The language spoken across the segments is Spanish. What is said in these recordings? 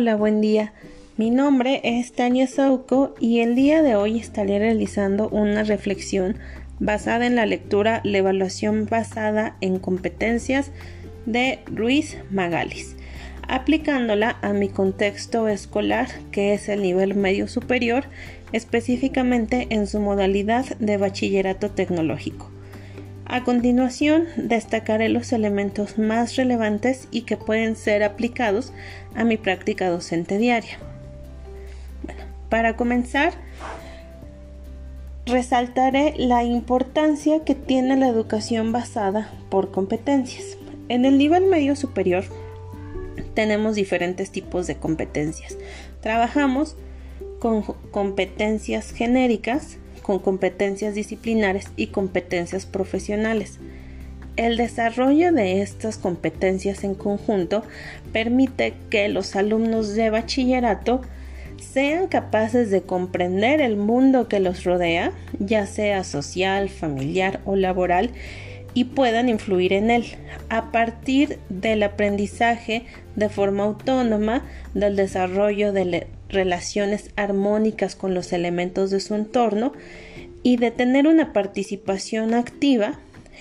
Hola, buen día. Mi nombre es Tania Sauco y el día de hoy estaré realizando una reflexión basada en la lectura La evaluación basada en competencias de Ruiz Magalis, aplicándola a mi contexto escolar que es el nivel medio superior, específicamente en su modalidad de bachillerato tecnológico. A continuación, destacaré los elementos más relevantes y que pueden ser aplicados a mi práctica docente diaria. Para comenzar, resaltaré la importancia que tiene la educación basada por competencias. En el nivel medio superior tenemos diferentes tipos de competencias. Trabajamos con competencias genéricas, con competencias disciplinares y competencias profesionales. El desarrollo de estas competencias en conjunto permite que los alumnos de bachillerato sean capaces de comprender el mundo que los rodea, ya sea social, familiar o laboral, y puedan influir en él a partir del aprendizaje de forma autónoma, del desarrollo de relaciones armónicas con los elementos de su entorno y de tener una participación activa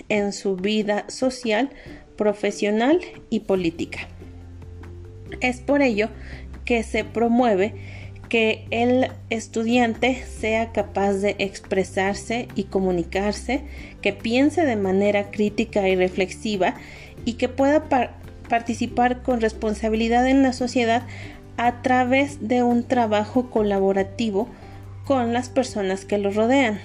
en su vida social, profesional y política. Es por ello que se promueve que el estudiante sea capaz de expresarse y comunicarse, que piense de manera crítica y reflexiva y que pueda participar con responsabilidad en la sociedad a través de un trabajo colaborativo con las personas que lo rodean.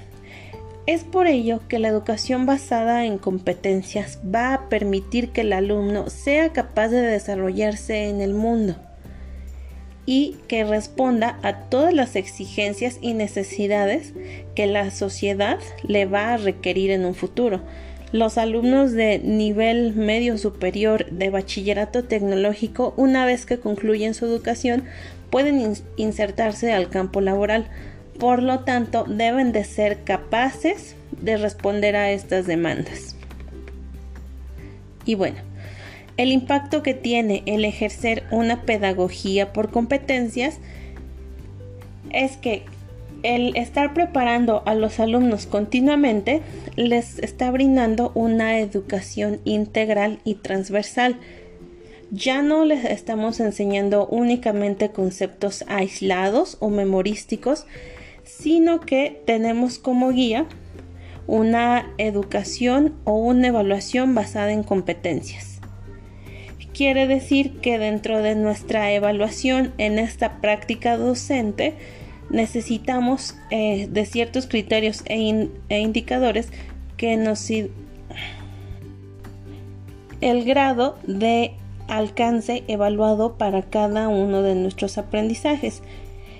Es por ello que la educación basada en competencias va a permitir que el alumno sea capaz de desarrollarse en el mundo y que responda a todas las exigencias y necesidades que la sociedad le va a requerir en un futuro. Los alumnos de nivel medio superior de bachillerato tecnológico, una vez que concluyen su educación, pueden insertarse al campo laboral. Por lo tanto, deben de ser capaces de responder a estas demandas. Y bueno, el impacto que tiene el ejercer una pedagogía por competencias es que el estar preparando a los alumnos continuamente les está brindando una educación integral y transversal. Ya no les estamos enseñando únicamente conceptos aislados o memorísticos, sino que tenemos como guía una educación o una evaluación basada en competencias. Quiere decir que dentro de nuestra evaluación en esta práctica docente, necesitamos eh, de ciertos criterios e, e, indicadores que nos el grado de alcance evaluado para cada uno de nuestros aprendizajes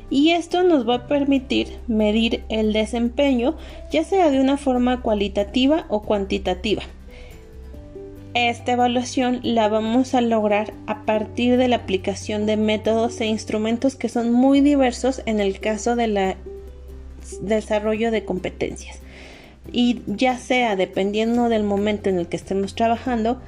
y esto nos va a permitir medir el desempeño ya sea de una forma cualitativa o cuantitativa. Esta evaluación la vamos a lograr a partir de la aplicación de métodos e instrumentos que son muy diversos en el caso del desarrollo de competencias. Y ya sea dependiendo del momento en el que estemos trabajando,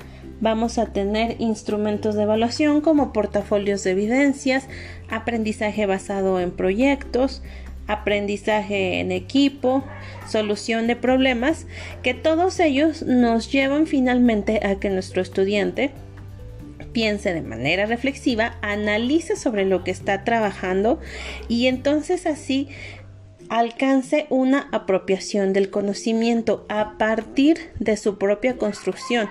vamos a tener instrumentos de evaluación como portafolios de evidencias, aprendizaje basado en proyectos, aprendizaje en equipo, solución de problemas, que todos ellos nos llevan finalmente a que nuestro estudiante piense de manera reflexiva, analice sobre lo que está trabajando y entonces así alcance una apropiación del conocimiento a partir de su propia construcción,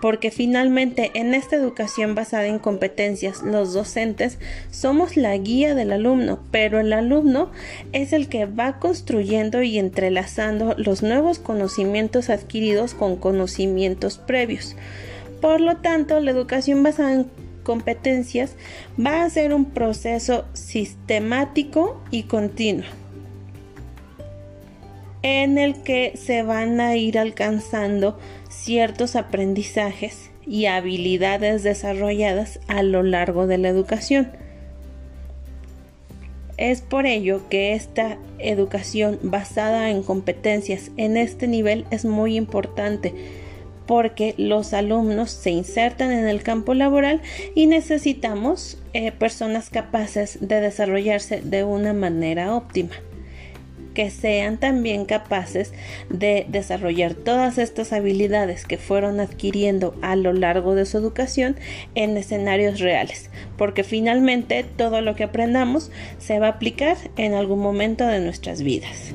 porque finalmente en esta educación basada en competencias los docentes somos la guía del alumno, pero el alumno es el que va construyendo y entrelazando los nuevos conocimientos adquiridos con conocimientos previos. Por lo tanto, la educación basada en competencias va a ser un proceso sistemático y continuo en el que se van a ir alcanzando ciertos aprendizajes y habilidades desarrolladas a lo largo de la educación. Es por ello que esta educación basada en competencias en este nivel es muy importante porque los alumnos se insertan en el campo laboral y necesitamos eh, personas capaces de desarrollarse de una manera óptima que sean también capaces de desarrollar todas estas habilidades que fueron adquiriendo a lo largo de su educación en escenarios reales, porque finalmente todo lo que aprendamos se va a aplicar en algún momento de nuestras vidas.